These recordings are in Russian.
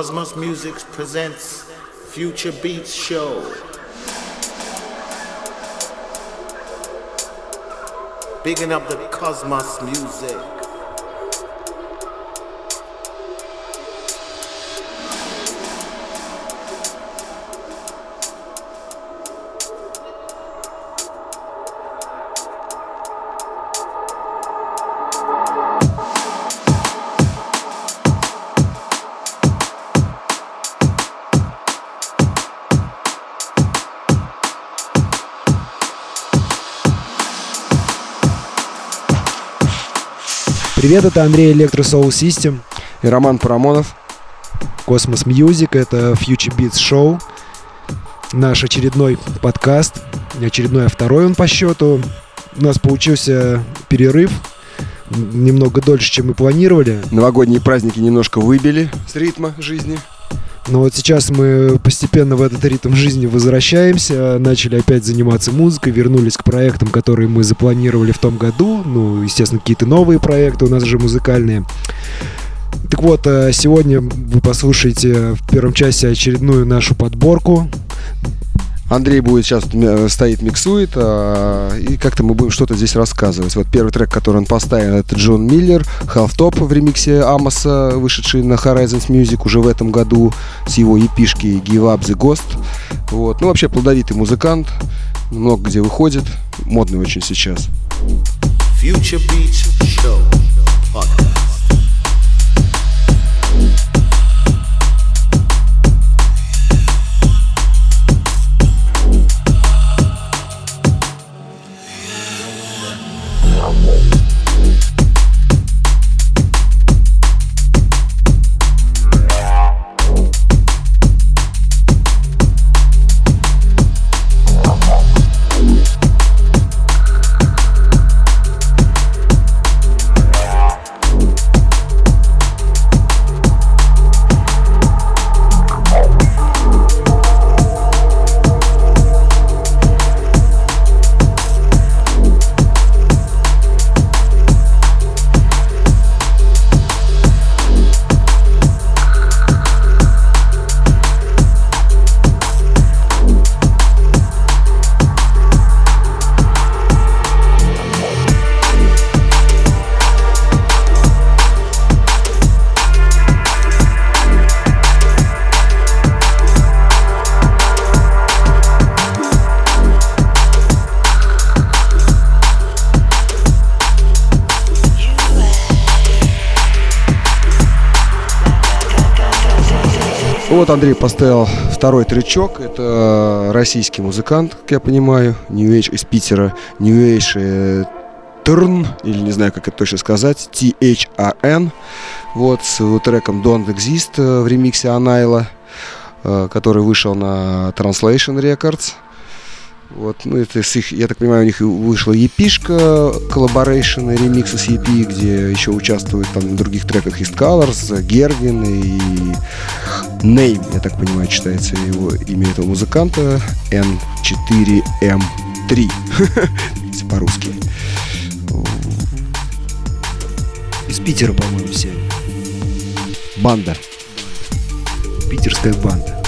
Cosmos Music presents Future Beats Show. Bigging up the Cosmos Music. Привет, это Андрей Electro Soul System. И Роман Парамонов. Космос Music, это Future Beats Show. Наш очередной подкаст. Очередной, а второй он по счету. У нас получился перерыв. Немного дольше, чем мы планировали. Новогодние праздники немножко выбили с ритма жизни. Но вот сейчас мы постепенно в этот ритм жизни возвращаемся, начали опять заниматься музыкой, вернулись к проектам, которые мы запланировали в том году. Ну, естественно, какие-то новые проекты у нас же музыкальные. Так вот, э, сегодня вы послушаете в первом части очередную нашу подборку. Андрей будет сейчас э, стоит, миксует, а, и как-то мы будем что-то здесь рассказывать. Вот первый трек, который он поставил, это Джон Миллер, Half Top в ремиксе Амоса, вышедший на Horizons Music уже в этом году с его епишки Give Up the Ghost. Вот. Ну, вообще плодовитый музыкант, много где выходит, модный очень сейчас. Future Beach Show Podcast. Вот Андрей поставил второй тречок. Это российский музыкант, как я понимаю. Nuage из Питера. New Age э, Turn, или не знаю, как это точно сказать. T-H-A-N. Вот с треком Don't Exist э, в ремиксе Anile а, э, который вышел на Translation Records. Вот, ну, это с их, я так понимаю, у них вышла EP шка, collaboration, ремиксы с EP, где еще участвуют там на других треках East Colors, Gerwin и Name, я так понимаю, читается его имя этого музыканта, N4M3, по-русски. Из Питера, по-моему, все. Банда. Питерская банда.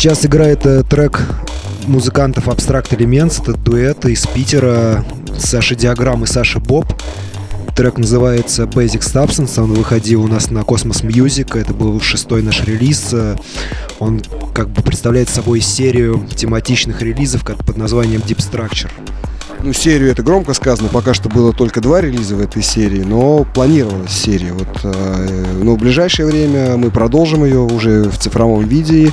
Сейчас играет э, трек музыкантов Abstract Elements. Это дуэт из Питера Саша Диаграмм и Саша Боб. Трек называется Basic Substance. Он выходил у нас на Cosmos Music. Это был шестой наш релиз. Он как бы представляет собой серию тематичных релизов под названием Deep Structure. Ну, серию это громко сказано, пока что было только два релиза в этой серии, но планировалась серия. Вот, э, но в ближайшее время мы продолжим ее уже в цифровом виде.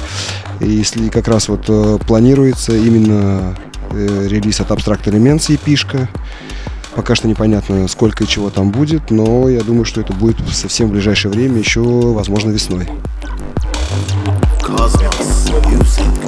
И если как раз вот э, планируется именно э, релиз от Abstract Elements EP-шка, Пока что непонятно, сколько и чего там будет, но я думаю, что это будет совсем в ближайшее время, еще, возможно, весной. Cosmos Music.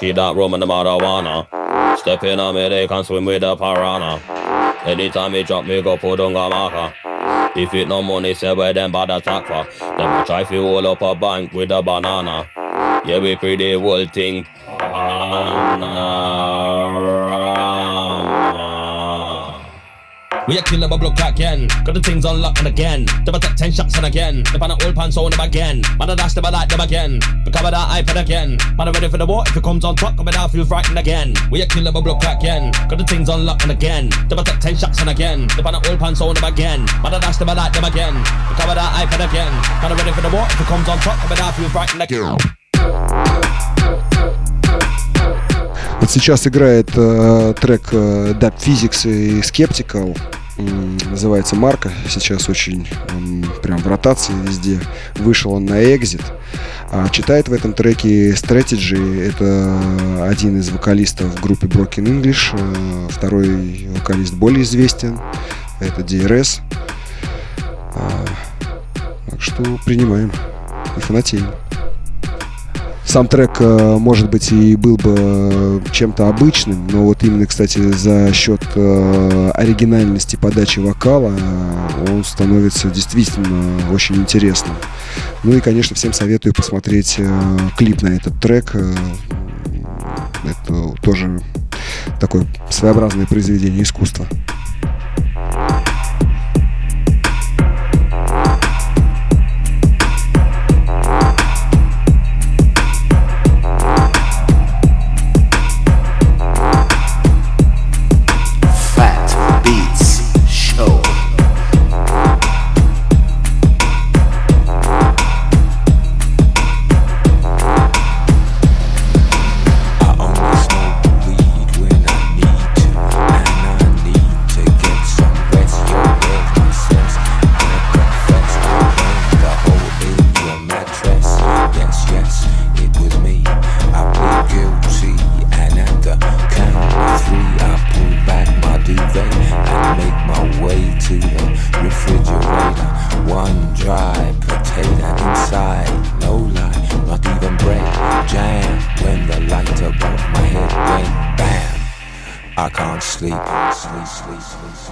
Miyaki, that rum and the marijuana. Step in a me, they can swim with the piranha. Anytime me drop me go put on a marker. If it no money, say where them bad attack for. Them try to hold up a bank with a banana. Yeah, we pretty whole thing. We a kill them a block again. Got the things unlocked again. Them a take ten shots and again. Them on a old pants on them again. Man a dash them a like them again. Become that iPad again. Man a ready for the war. If it comes on top, come down feel frightened again. We a kill them a block again. Got the things unlocked again. Them a take ten shots and again. Them on a old pants on them again. Man a dash them a like them again. Become that iPad again. Man a ready for the war. If it comes on top, come down feel frightened again. Вот сейчас играет э, трек э, Dub Physics и Skeptical. Называется Марка. Сейчас очень м, прям в ротации везде. Вышел он на Exit. А читает в этом треке Strategy. Это один из вокалистов в группе Broken English. Э, Второй вокалист более известен. Это DRS. А, так что принимаем и фанатеем. Сам трек, э, может быть, и был бы э, чем-то обычным, но вот именно, кстати, за счет э, оригинальности подачи вокала он становится действительно очень интересным. Ну и, конечно, всем советую посмотреть клип на этот трек. Это тоже такое своеобразное произведение искусства. please, please.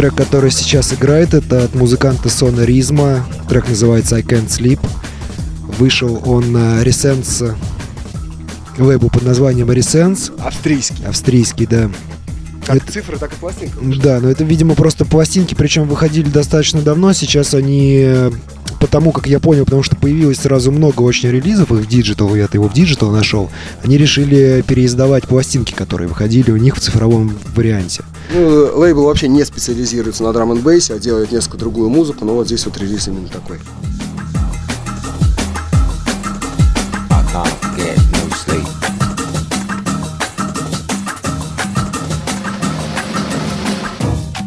Трек, который сейчас играет, это от музыканта Сона Ризма. Трек называется I Can't Sleep. Вышел он на Resense лейбл под названием Resense. Австрийский. Австрийский, да. Как цифры, так и пластинка. Да, но это, видимо, просто пластинки, причем выходили достаточно давно. Сейчас они, э, потому как я понял, потому что появилось сразу много очень релизов их в digital, я-то его в digital нашел, они решили переиздавать пластинки, которые выходили у них в цифровом варианте. Ну, лейбл вообще не специализируется на драм н бейсе, а делает несколько другую музыку, но вот здесь вот релиз именно такой.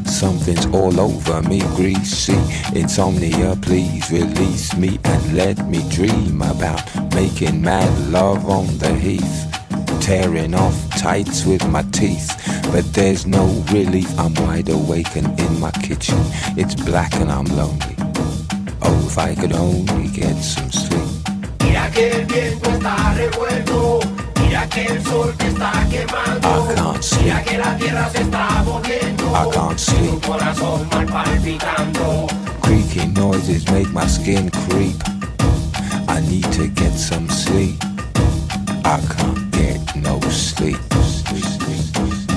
Something's all over me, greasy. Insomnia, please release me and let me dream about making mad love on the heath. Tearing off tights with my teeth, but there's no relief. I'm wide awake and in my kitchen. It's black and I'm lonely. Oh, if I could only get some sleep. Mira que el viento está revuelto, mira que el sol te está quemando, I can't sleep. mira que la tierra se está moviendo, I can't tu sleep. corazón mal palpitando. Creaky noises make my skin creep. I need to get some sleep. I can't no sleep.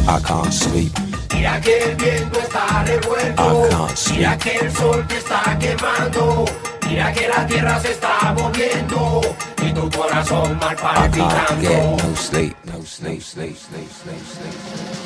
I can't sleep. Mira que el viento está revuelto. I can't sleep. Mira que el sol te está quemando. Mira que la tierra se está moviendo. Y tu corazón mal I can't get palpitando. no sleep. No sleep, sleep, sleep, sleep, sleep.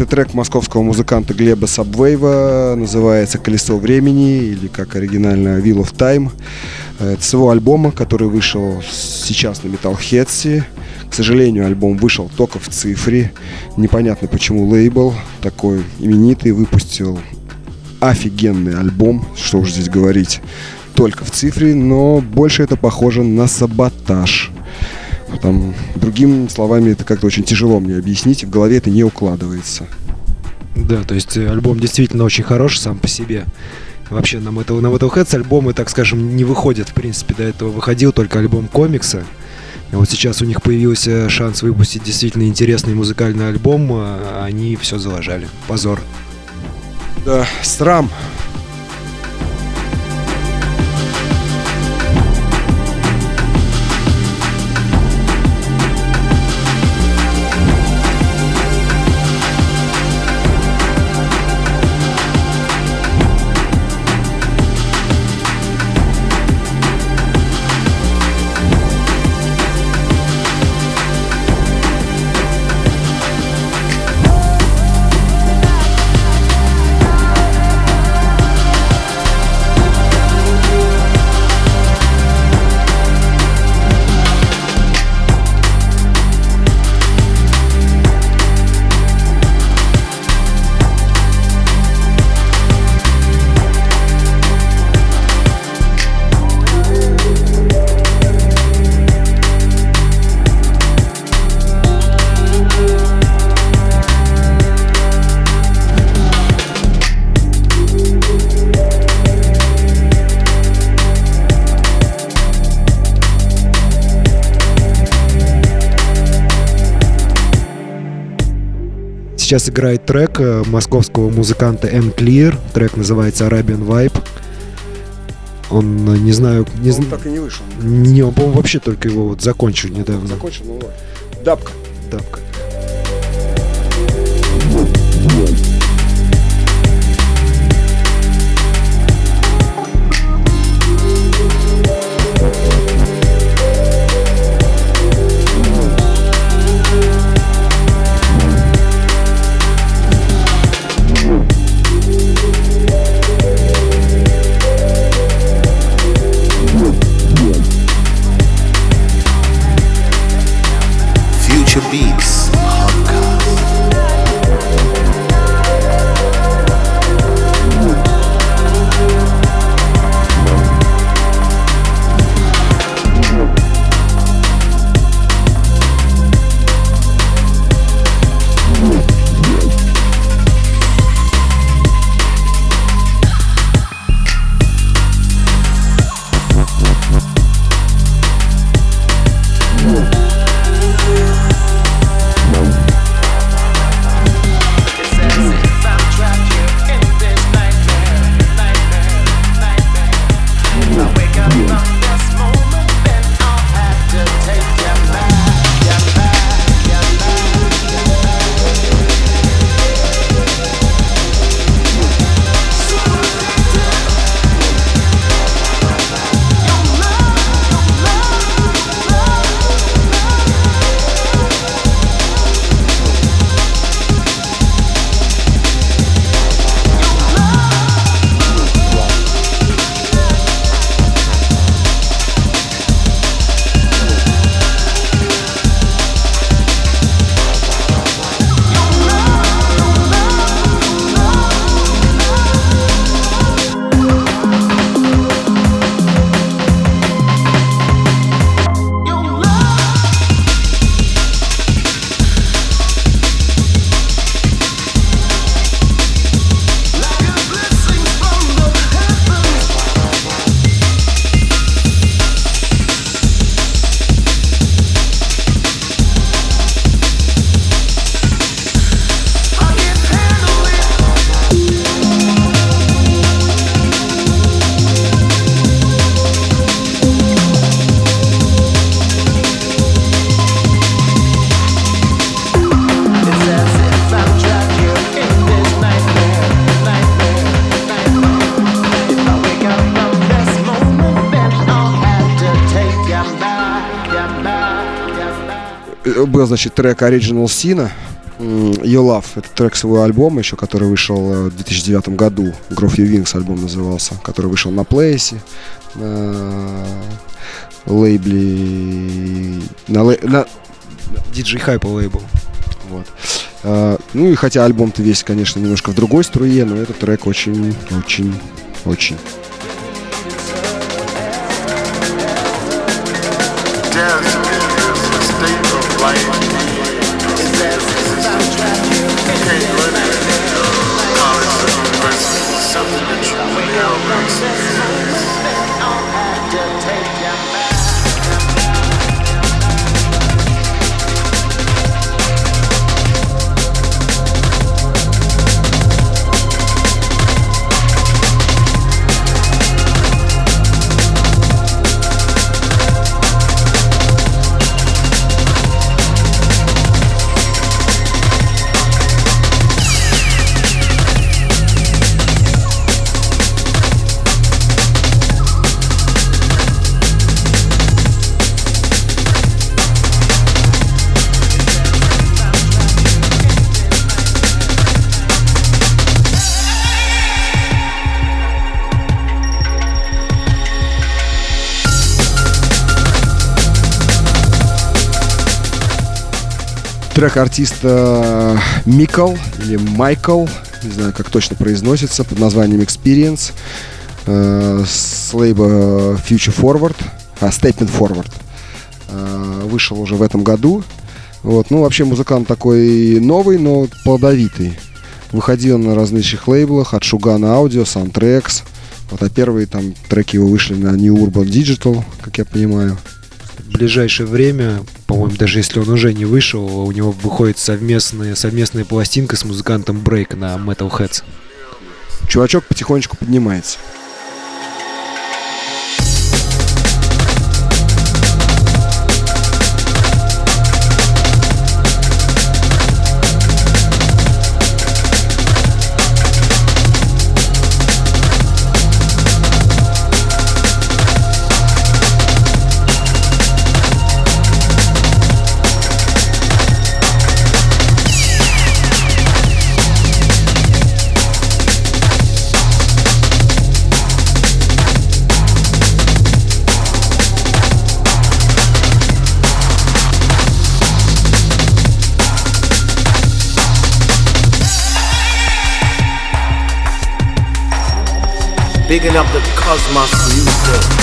Это трек московского музыканта Глеба Сабвейва, называется «Колесо времени» или как оригинально «Wheel of Time». Это с его альбома, который вышел сейчас на Metalheads. К сожалению, альбом вышел только в цифре. Непонятно, почему лейбл такой именитый выпустил офигенный альбом, что уж здесь говорить, только в цифре, но больше это похоже на саботаж. Там, другими словами, это как-то очень тяжело мне объяснить, в голове это не укладывается. Да, то есть э, альбом действительно очень хороший сам по себе. Вообще на Metal, на Metalheads альбомы, так скажем, не выходят, в принципе, до этого выходил только альбом комикса. И вот сейчас у них появился шанс выпустить действительно интересный музыкальный альбом, а они все залажали. Позор. Да, срам. Играет трек э, московского музыканта M Clear. Трек называется Arabian Vibe. Он, э, не знаю, не Он знаю... так и не вышел. Не, он, по-моему, вообще только его вот закончил недавно. Закончил, ну. Дабка. Дабка. Был, значит, трек Original Sina. You Love. Это трек своего альбома еще, который вышел э, в 2009 году. Grove You Wings альбом назывался. Который вышел на Плейсе. На лейбле... На, лей- на- DJ Hype лейбл. вот. А, ну и хотя альбом-то весь, конечно, немножко в другой струе, но этот трек очень, очень, очень. Трек артиста Микл или Майкл, не знаю, как точно произносится, под названием Experience э, с лейба Future Forward, а, Statement Forward. Э, вышел уже в этом году. Вот, ну, вообще музыкант такой новый, но плодовитый. Выходил на различных лейблах, от Шугана Audio, Soundtracks. Вот, а первые там треки его вышли на New Urban Digital, как я понимаю. Ближайшее время, по-моему, даже если он уже не вышел, у него выходит совместная, совместная пластинка с музыкантом Break на Metal Heads. Чувачок потихонечку поднимается. Bigging up the cosmos music.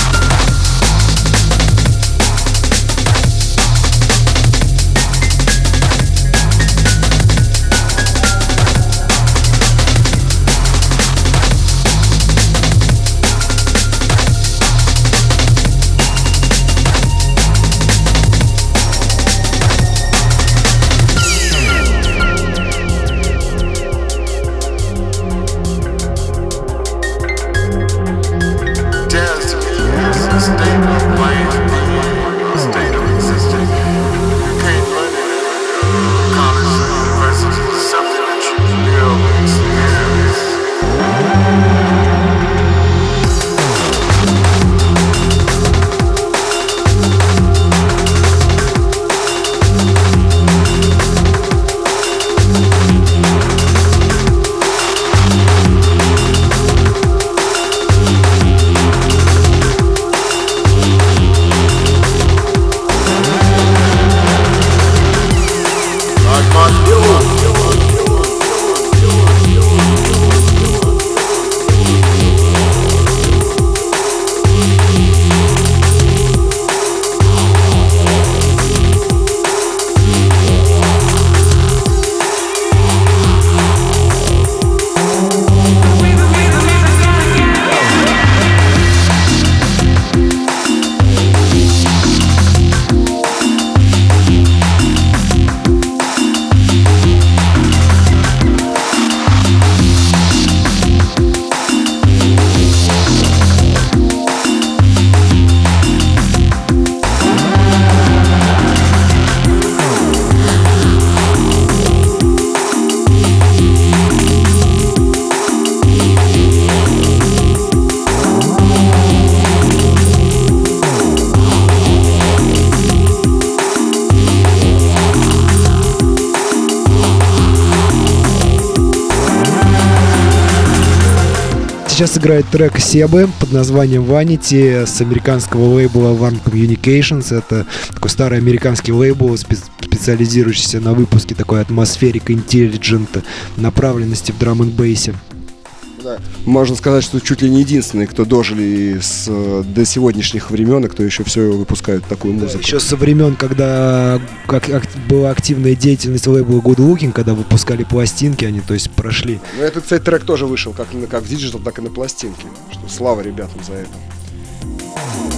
Сейчас играет трек Себы под названием Vanity с американского лейбла One Communications. Это такой старый американский лейбл, спе- специализирующийся на выпуске такой атмосферик интеллигент направленности в драм н бейсе. Да. Можно сказать, что чуть ли не единственный, кто дожили с, э, до сегодняшних времен, и кто еще все выпускает такую музыку. Еще со времен, когда как, ак- была активная деятельность лейбла Good Looking, когда выпускали пластинки, они то есть прошли. Ну, этот, кстати, трек тоже вышел как, как в digital, так и на пластинке. Что слава ребятам за это.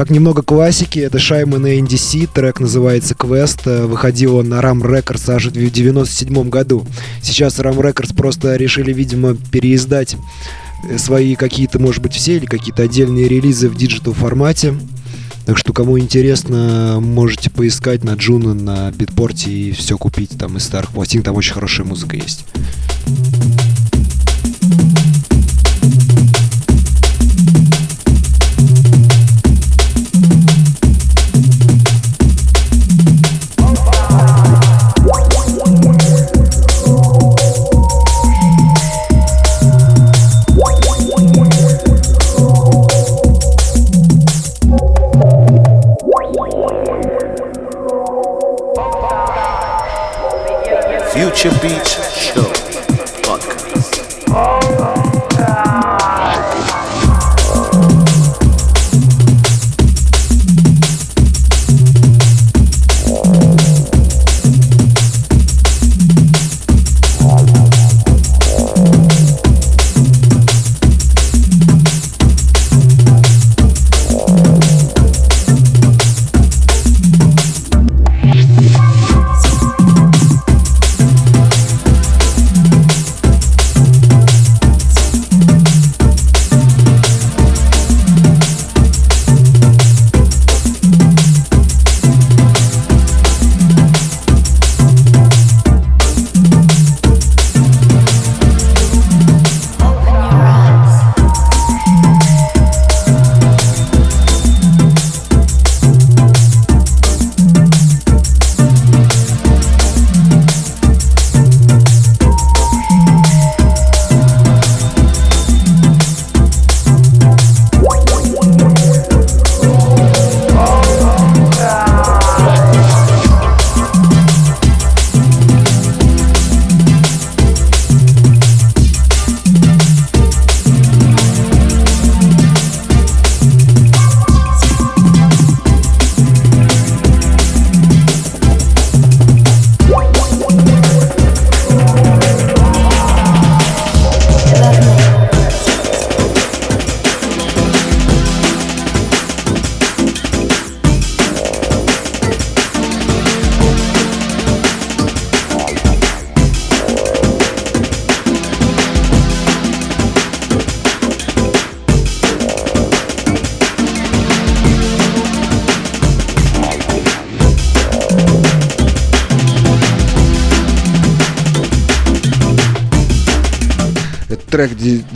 Так, немного классики. Это Shimon и Andy C. Трек называется «Quest». Э, Выходил он на RAM Records аж в 97 году. Сейчас RAM Records просто решили, видимо, переиздать э, свои какие-то, может быть, все или какие-то отдельные релизы в digital формате. Так что, кому интересно, можете поискать на Juno, на Beatport е и все купить там из старых пластин. Там очень хорошая музыка есть. Future Beats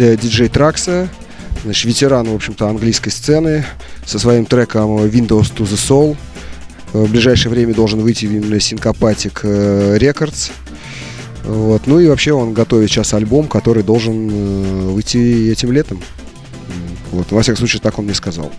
э, диджей Тракса, значит, ветеран, в общем-то, английской сцены, со своим треком Windows to the Soul. Э, В ближайшее время должен выйти именно Syncopatic э, Records. Вот. Ну и вообще он готовит сейчас альбом, который должен выйти этим летом. Вот. Во всяком случае, так он мне сказал.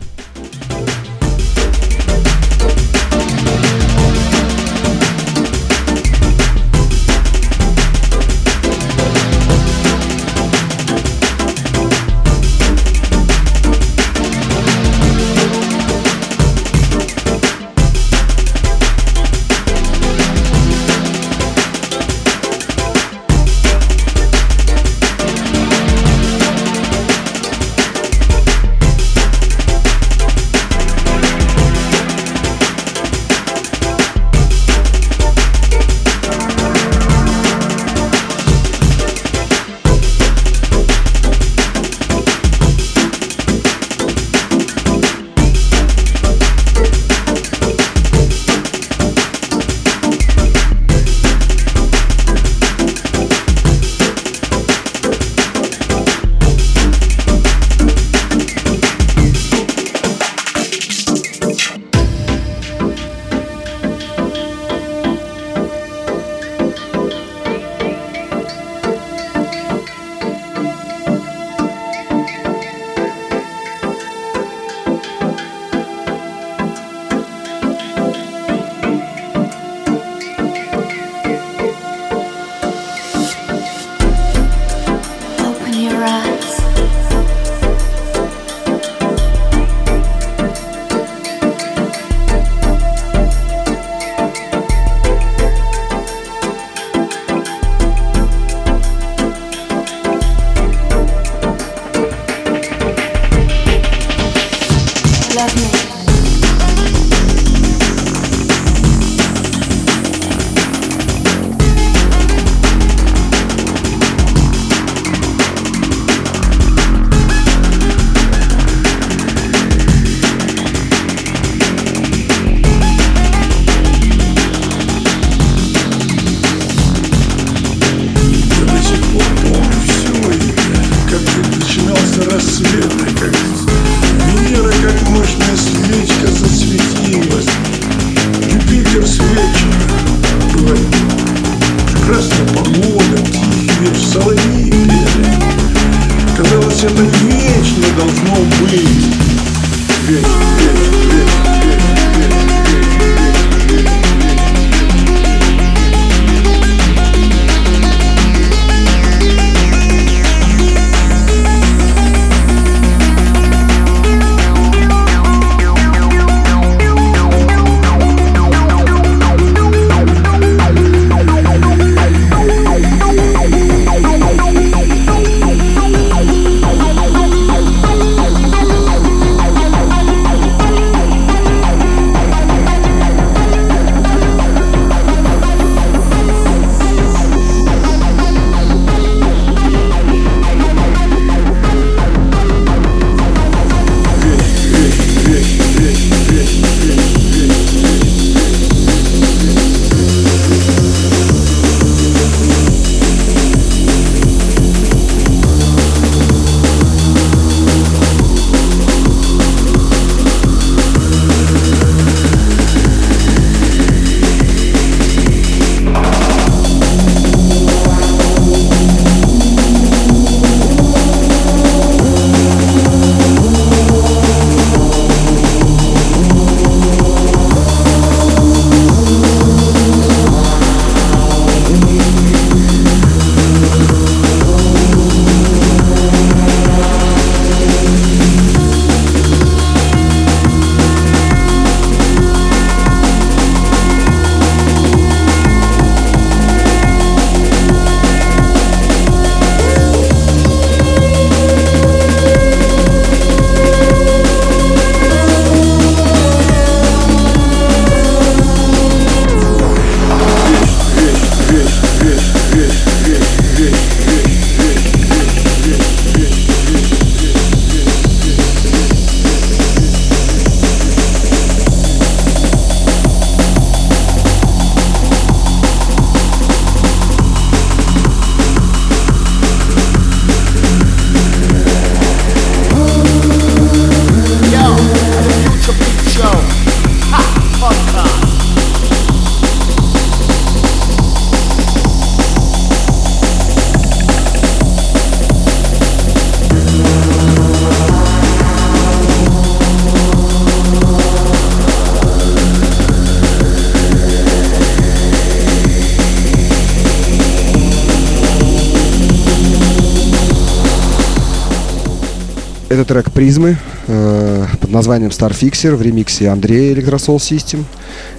Это трек «Призмы» э, под названием «Starfixer» в ремиксе Андрея Electrosoul System.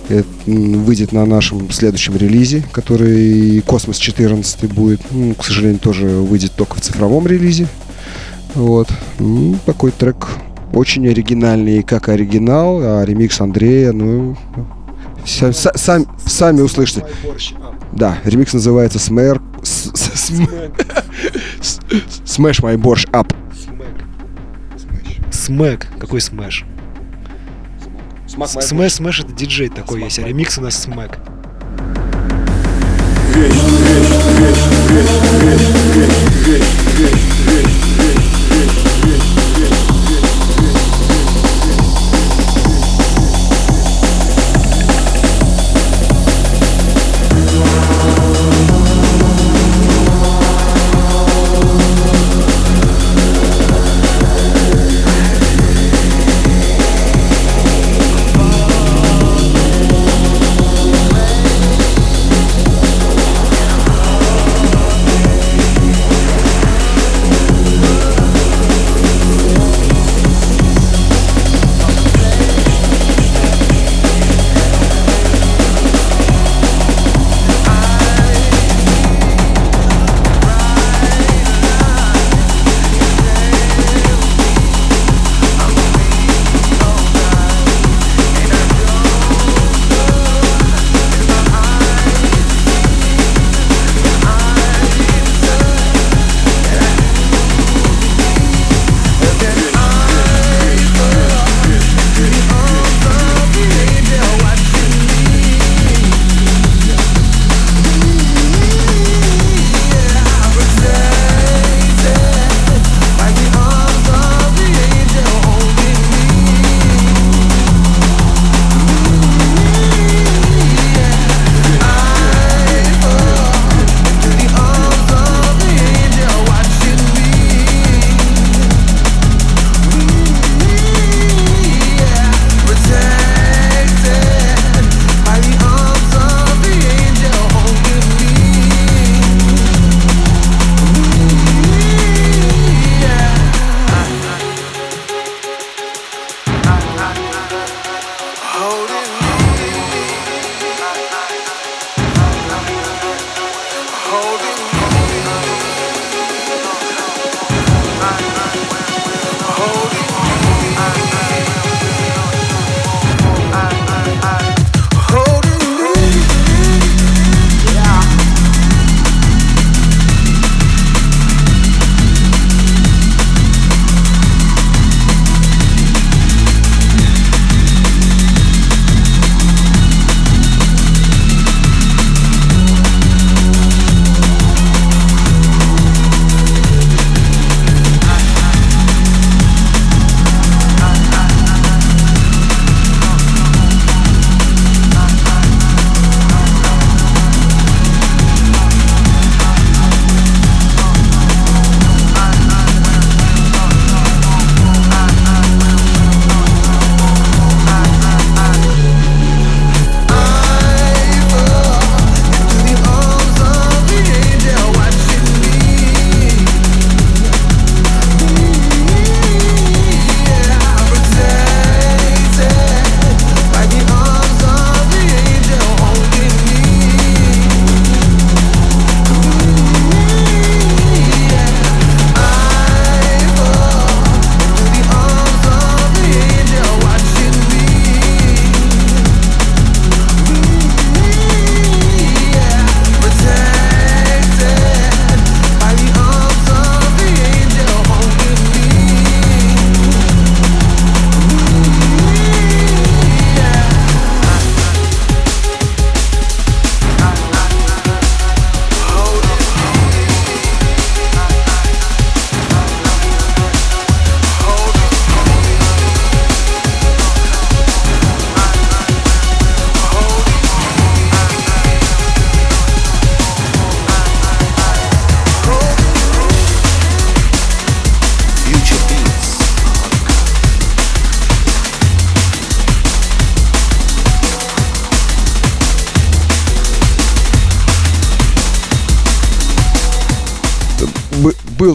Это, выйдет на нашем следующем релизе, который «Космос 14» будет. Ну, к сожалению, тоже выйдет только в цифровом релизе. Вот. М, Такой трек очень оригинальный, как оригинал, а ремикс Андрея, ну, ся- са- сам- сами услышите. Да, ремикс называется Смэр... Smash My Борщ Up. Smack. Какой Smash? Smash, Smash это диджей такой есть, а ремикс у нас Smack. Вещь, вещь, вещь, вещь, вещь, вещь, вещь.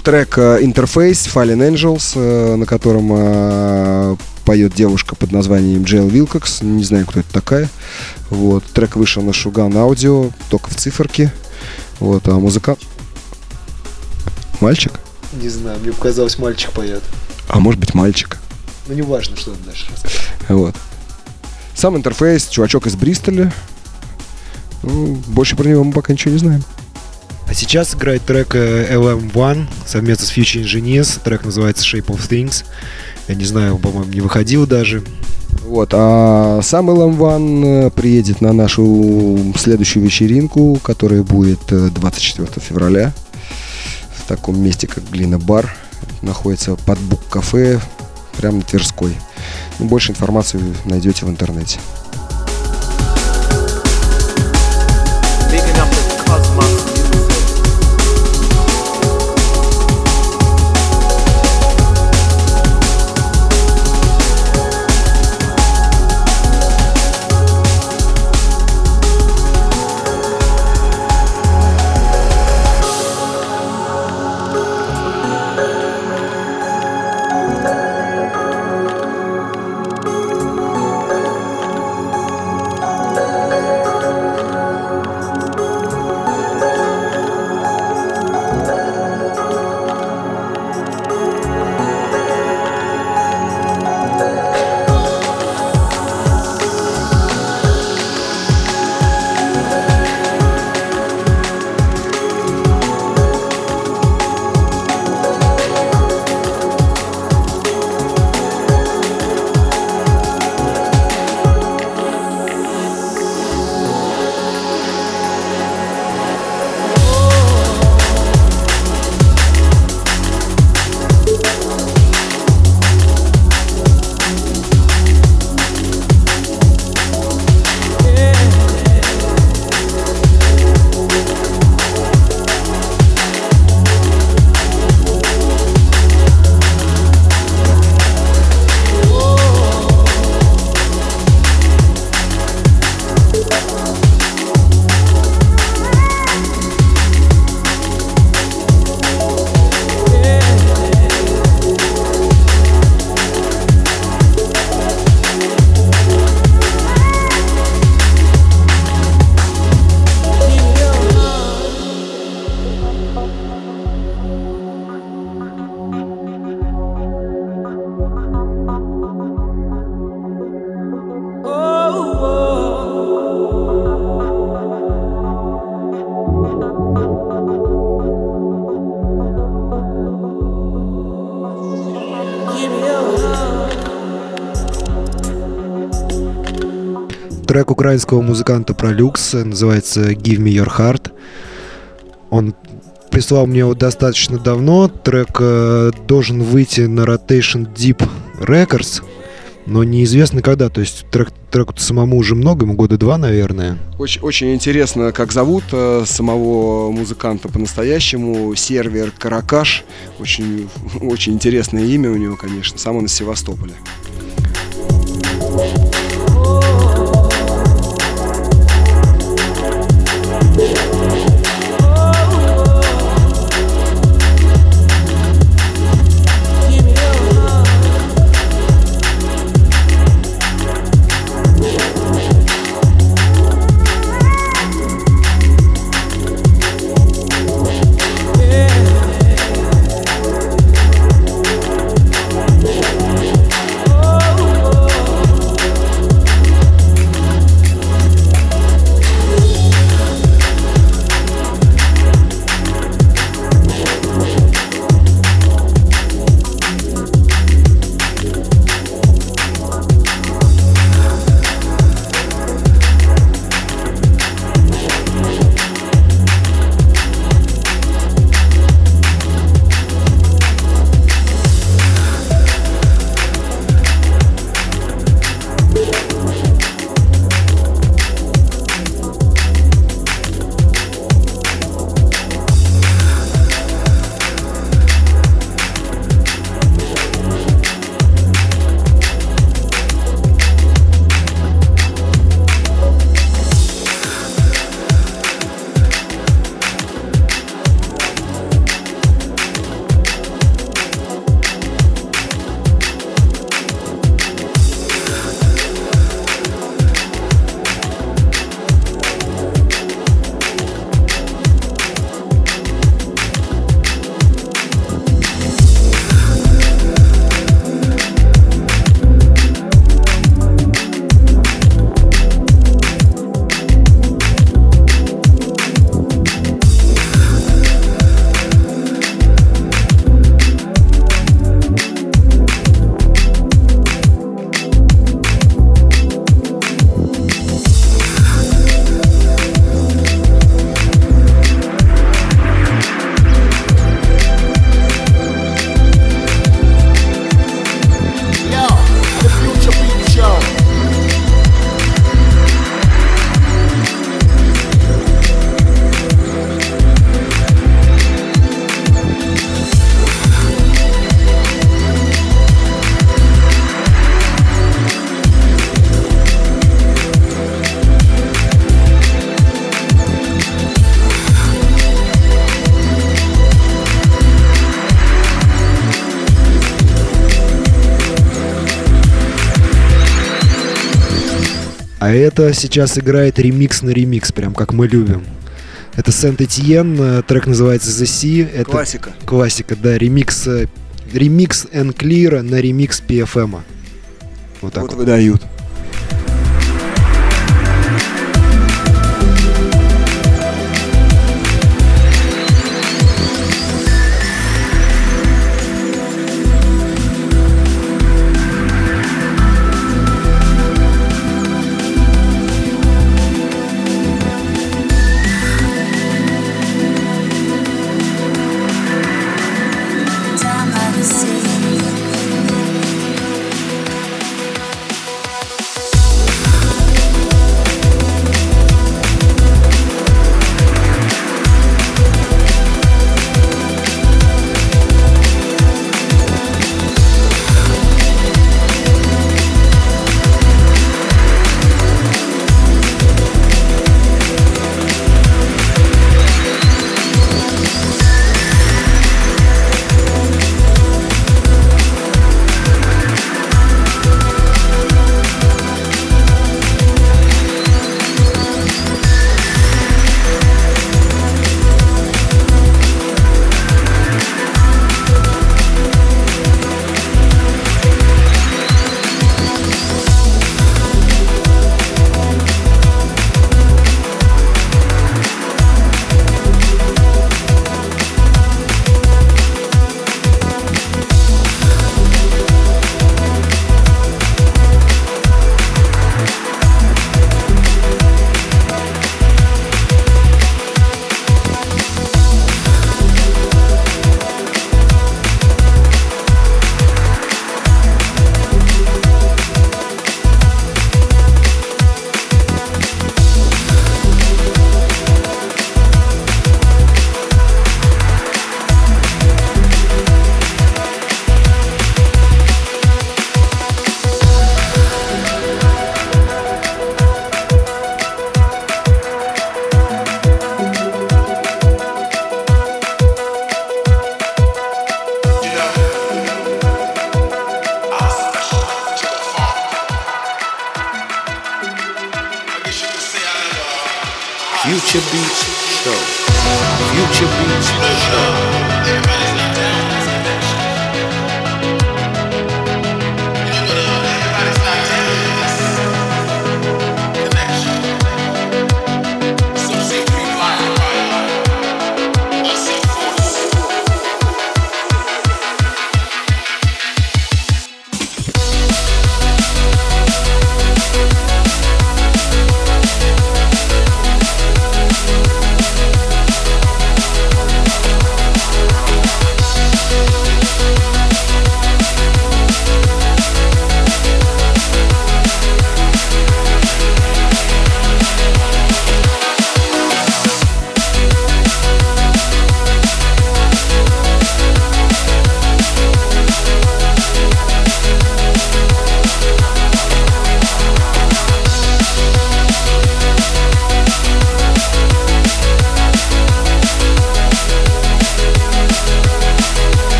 Был трек э, Interface Fallen Angels, э, на котором э, поет девушка под названием Джейл Вилкокс. Не знаю, кто это такая. Вот. Трек вышел на Шуган Аудио, только в циферке. Вот, а музыка... Мальчик? Не знаю, мне показалось, мальчик поет. А может быть мальчик. Ну, не важно, что там дальше. Вот. Сам интерфейс, чувачок из Бристоля. Ну, больше про него мы пока ничего не знаем. А сейчас играет трек э, LM1 совместно с Future Engineers. Трек называется Shape of Things. Я не знаю, по-моему, не выходил даже. Вот, а сам Илон Ван э, приедет на нашу следующую вечеринку, которая будет э, 24 февраля в таком месте, как Глина Бар. Находится под Бук-кафе, прямо на Тверской. Ну, больше информации найдете в интернете. Украинского музыканта Пролюкс называется Give Me Your Heart. Он прислал мне его достаточно давно. Трек э, должен выйти на Rotation Deep Records, но неизвестно когда. То есть трек, треку самому уже много, ему года два, наверное. Очень, очень интересно, как зовут э, самого музыканта по-настоящему. Сервер Каракаш. Очень, очень интересное имя у него, конечно. Сам он из Севастополя. Oh, А это сейчас играет ремикс на ремикс, прям как мы любим. Это Сент-Этьен, трек называется The Sea. Это Классика. классика, да, ремикс, э, ремикс Энклира на ремикс PFM. Вот так Вот вот. выдают.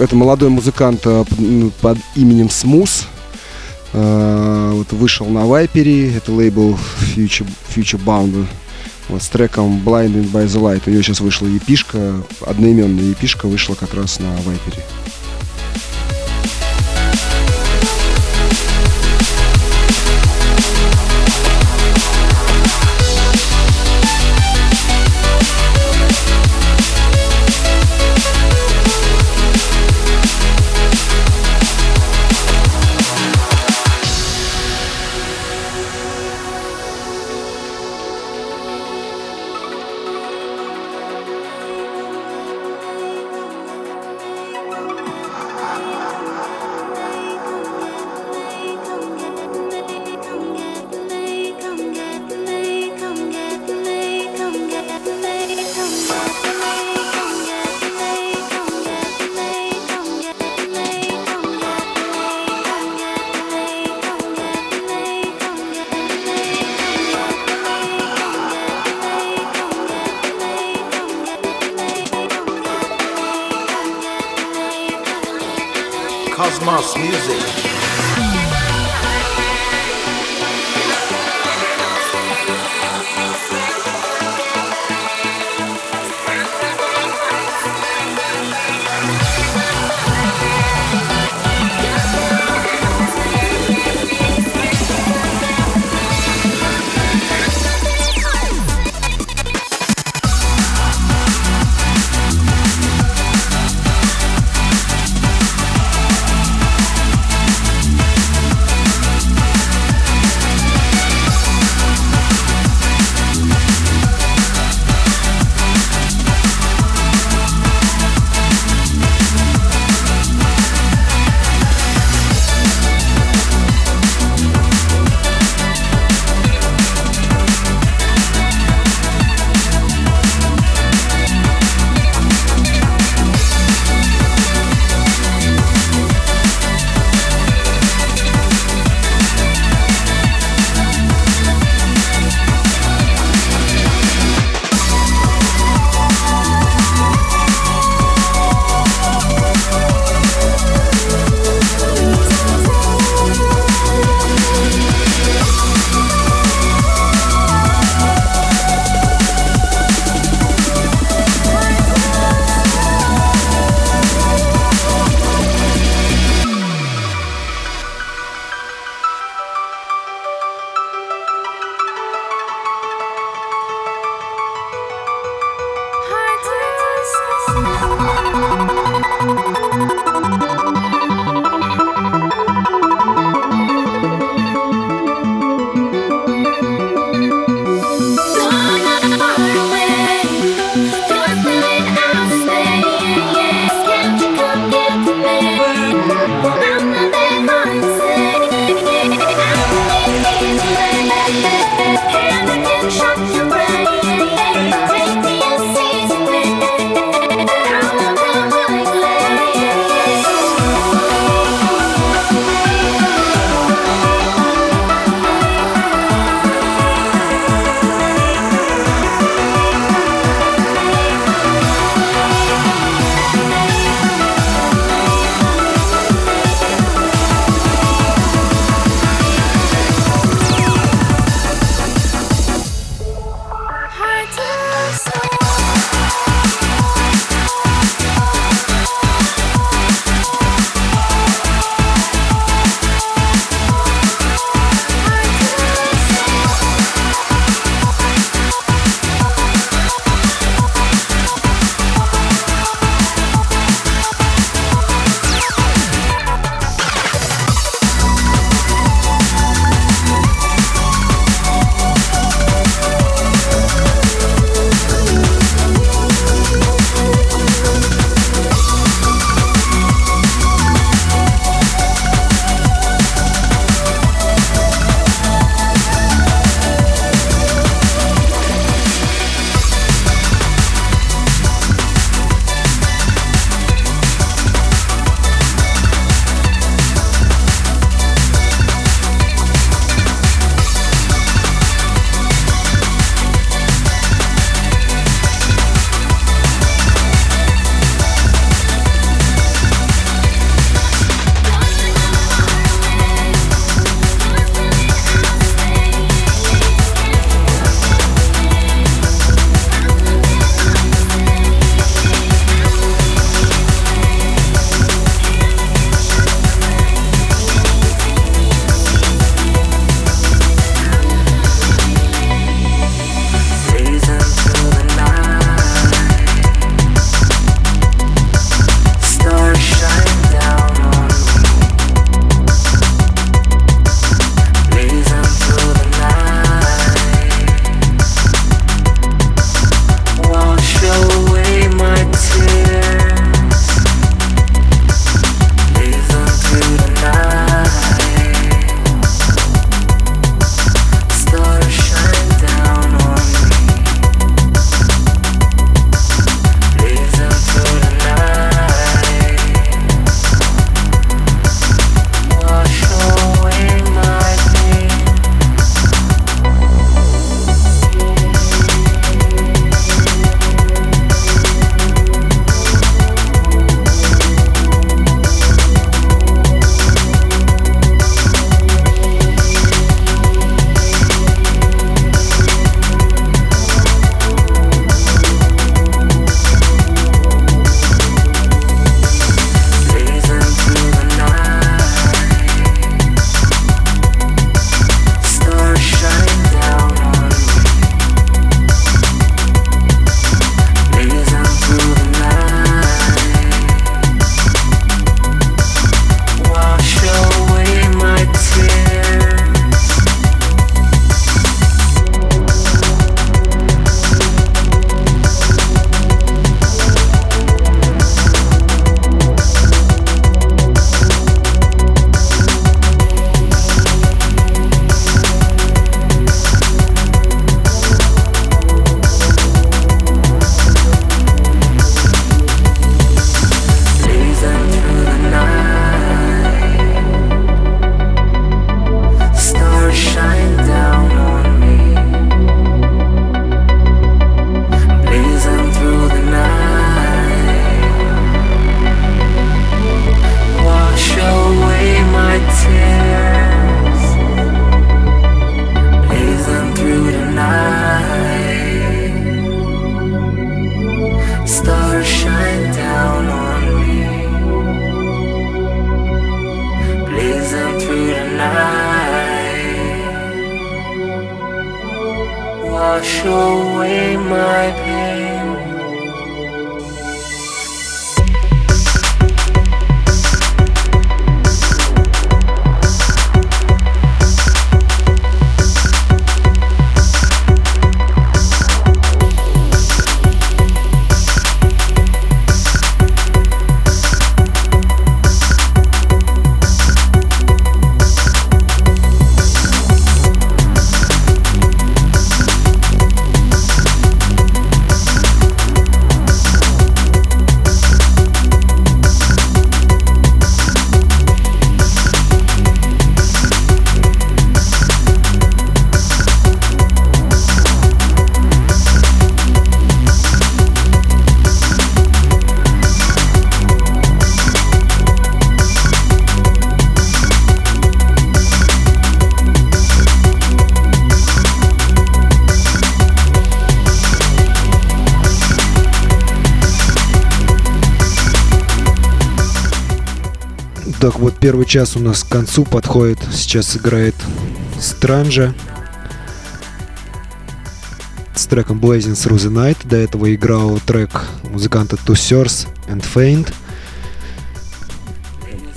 Это молодой музыкант э, под, именем Смус. Э, вот вышел на Вайпере, это лейбл Future, Future Bound. Вот, с треком Blinded by the Light. У него сейчас вышла епишка, одноименная епишка вышла как раз на Вайпере. Вот, первый час у нас к концу подходит. Сейчас играет Странжа с треком Blazing Through the Night. До этого играл трек музыканта Two Sirs and Faint.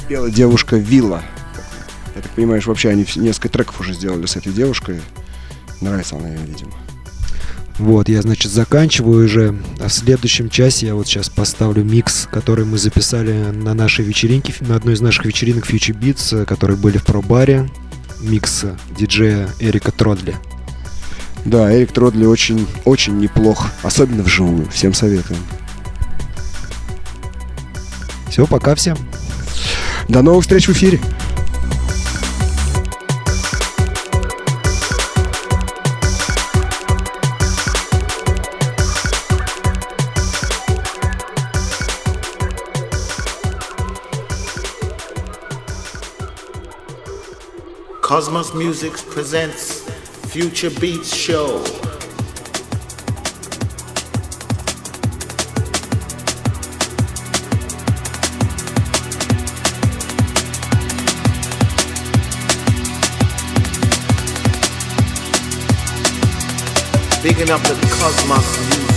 Пела девушка Вилла. Я так понимаешь, вообще они несколько треков уже сделали с этой девушкой. Нравится она им, видимо. Вот, я, значит, заканчиваю уже. А в следующем часе я вот сейчас поставлю микс, который мы записали на нашей вечеринке, на одной из наших вечеринок Future Beats, э, которые были в пробаре. Микс э, диджея Эрика Тродли. Да, Эрик Тродли очень, очень неплох. Особенно вживую. Всем советуем. Все, пока всем. До новых встреч в эфире. Cosmos Music presents Future Beats Show. Bigging up the Cosmos Music.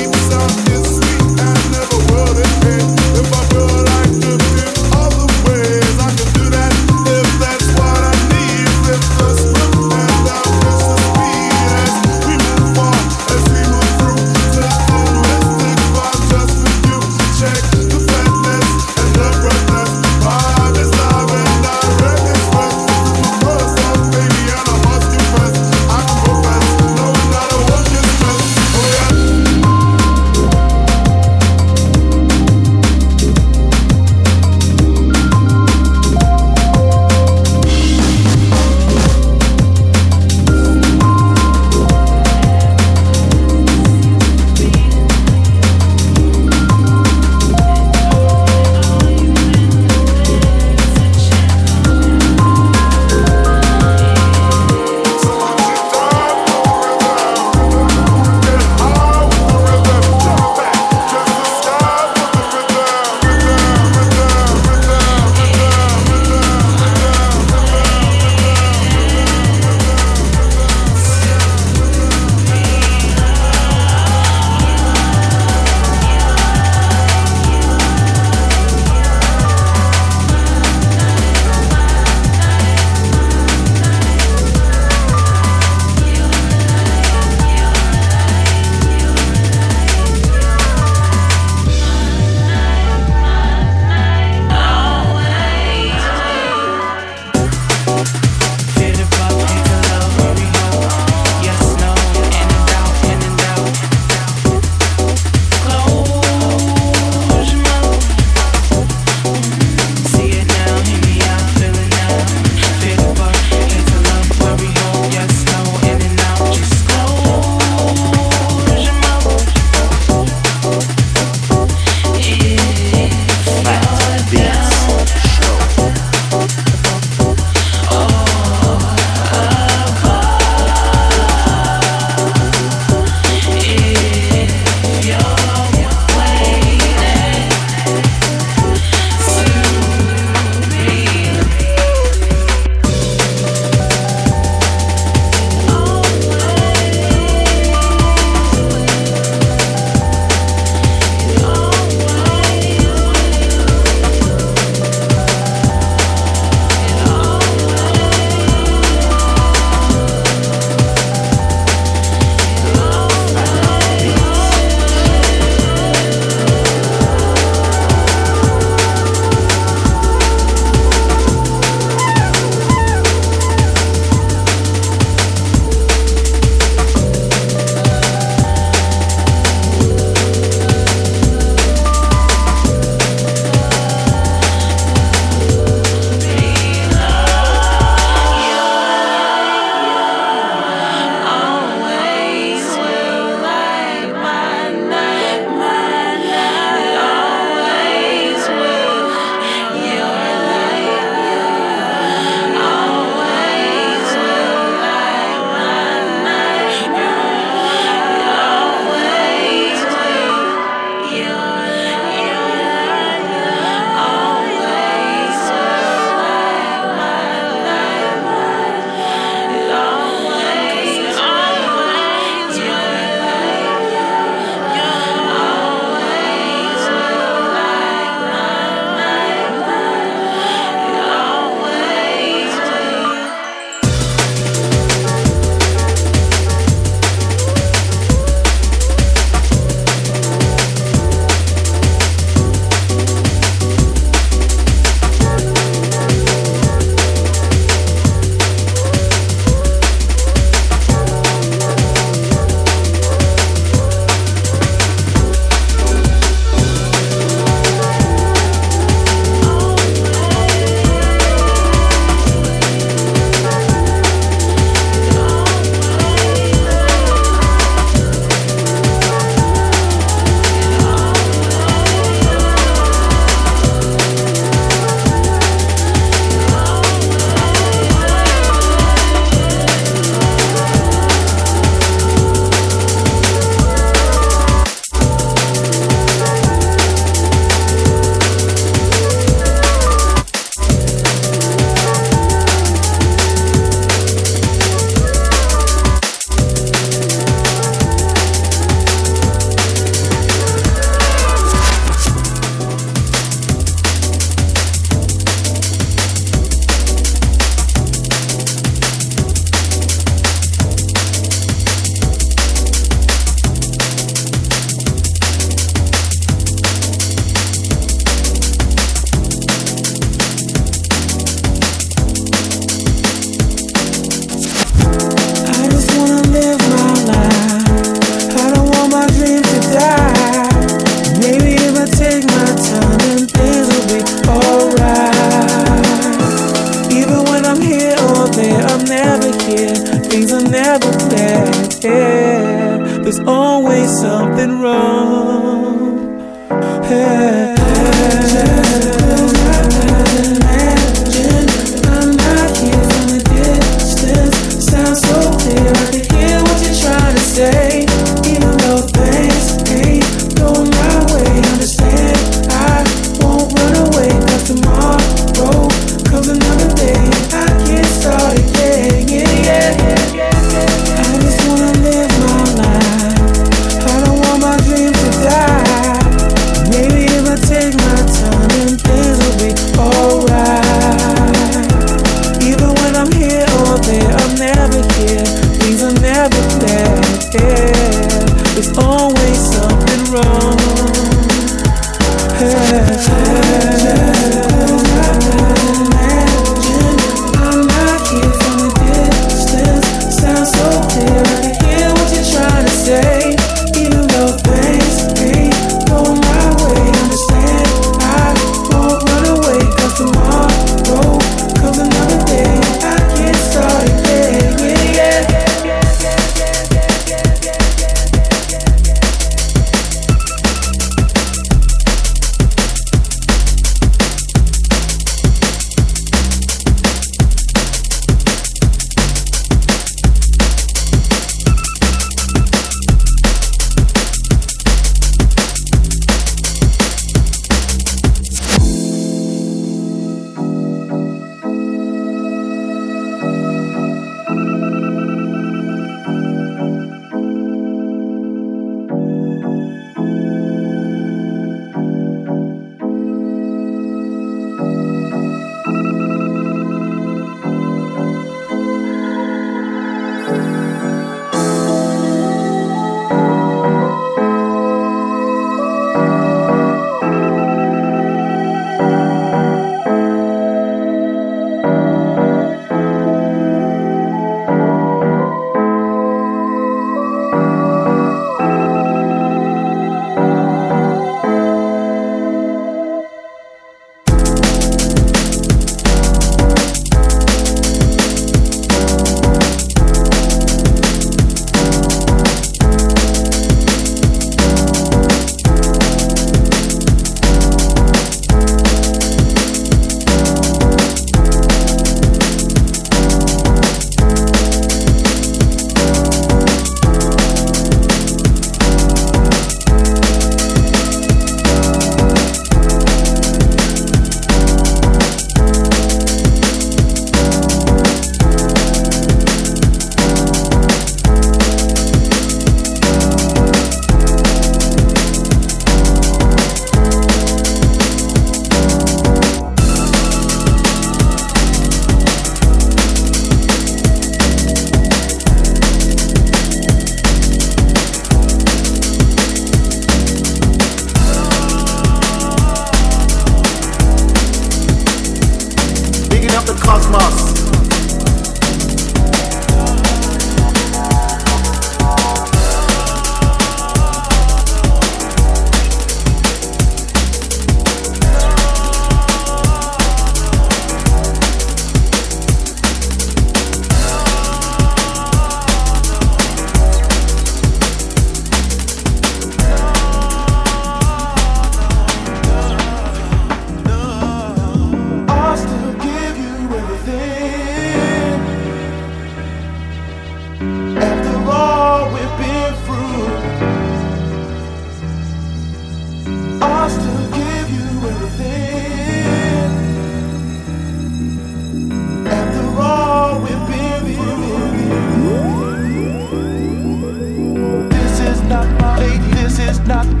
not